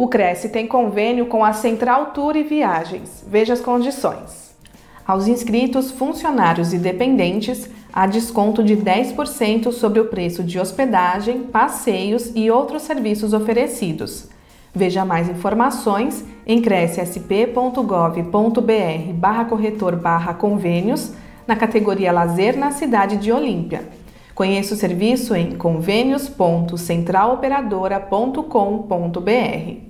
O Cresce tem convênio com a Central Tour e Viagens. Veja as condições. Aos inscritos, funcionários e dependentes, há desconto de 10% sobre o preço de hospedagem, passeios e outros serviços oferecidos. Veja mais informações em crescsp.gov.br barra corretor barra convênios na categoria Lazer na cidade de Olímpia. Conheça o serviço em convênios.centraloperadora.com.br.